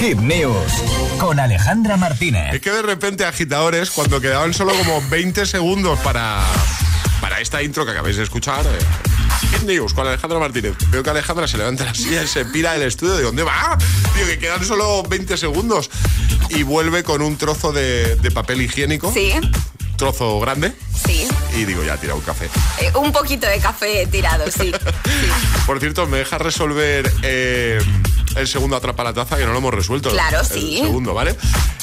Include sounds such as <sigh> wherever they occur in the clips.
Hit News con Alejandra Martínez. Es que de repente agitadores, cuando quedaban solo como 20 segundos para, para esta intro que acabáis de escuchar, eh, Hit News con Alejandra Martínez. Veo que Alejandra se levanta la silla y se pira del estudio. ¿De dónde va? Tío, que quedan solo 20 segundos. Y vuelve con un trozo de, de papel higiénico. Sí. Trozo grande. Sí. Y digo, ya, tira un café. Eh, un poquito de café tirado, sí. <laughs> Por cierto, ¿me dejas resolver eh, el segundo atrapa la taza? Que no lo hemos resuelto. Claro, el sí. segundo, ¿vale?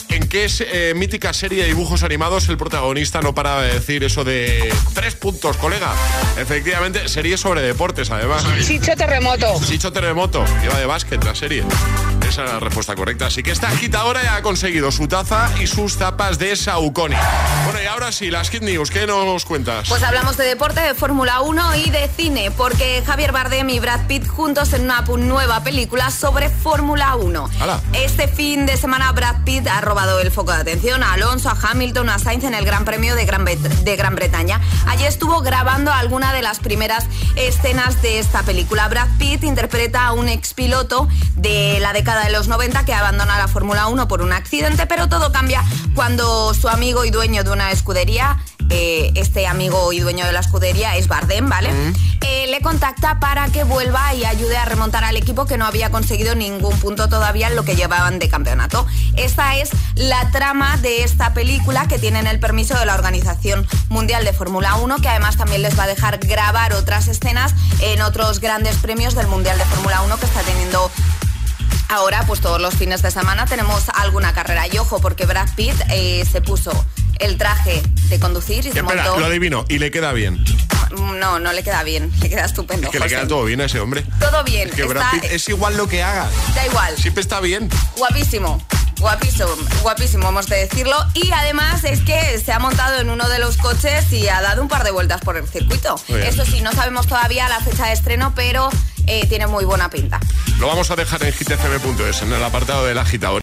¿En qué eh, mítica serie de dibujos animados el protagonista no para de decir eso de tres puntos, colega? Efectivamente, serie sobre deportes, además. Chicho Terremoto. Chicho Terremoto, iba de básquet la serie. Esa era la respuesta correcta. Así que esta agitadora ya ha conseguido su taza y sus tapas de Saucony. Bueno, y ahora sí, las Kid News, ¿qué nos cuentas? Pues hablamos de deporte, de Fórmula 1 y de cine, porque Javier Bardem y Brad Pitt juntos en una nueva película sobre Fórmula 1. ¡Hala! Este fin de semana Brad Pitt ha robado el foco de atención a Alonso, a Hamilton, a Sainz en el Gran Premio de Gran, de Gran Bretaña. Allí estuvo grabando alguna de las primeras escenas de esta película. Brad Pitt interpreta a un expiloto de la década de los 90 que abandona la Fórmula 1 por un accidente, pero todo cambia cuando su amigo y dueño de una escudería eh, este amigo y dueño de la escudería es Bardem, ¿vale? Eh, le contacta para que vuelva y ayude a remontar al equipo que no había conseguido ningún punto todavía en lo que llevaban de campeonato. Esta es la trama de esta película que tienen el permiso de la Organización Mundial de Fórmula 1, que además también les va a dejar grabar otras escenas en otros grandes premios del Mundial de Fórmula 1 que está teniendo Ahora, pues todos los fines de semana tenemos alguna carrera. Y ojo, porque Brad Pitt eh, se puso el traje de conducir y se Espera, montó... lo adivino. ¿Y le queda bien? No, no le queda bien. <laughs> Le queda estupendo. Es que le queda todo bien a ese hombre. Todo bien. Es que Brad Pitt es igual lo que haga. Da igual. Siempre está bien. Guapísimo. Guapísimo, guapísimo, hemos de decirlo. Y además es que se ha montado en uno de los coches y ha dado un par de vueltas por el circuito. Eso sí, no sabemos todavía la fecha de estreno, pero eh, tiene muy buena pinta. Lo vamos a dejar en hitfm.es, en el apartado del agitador.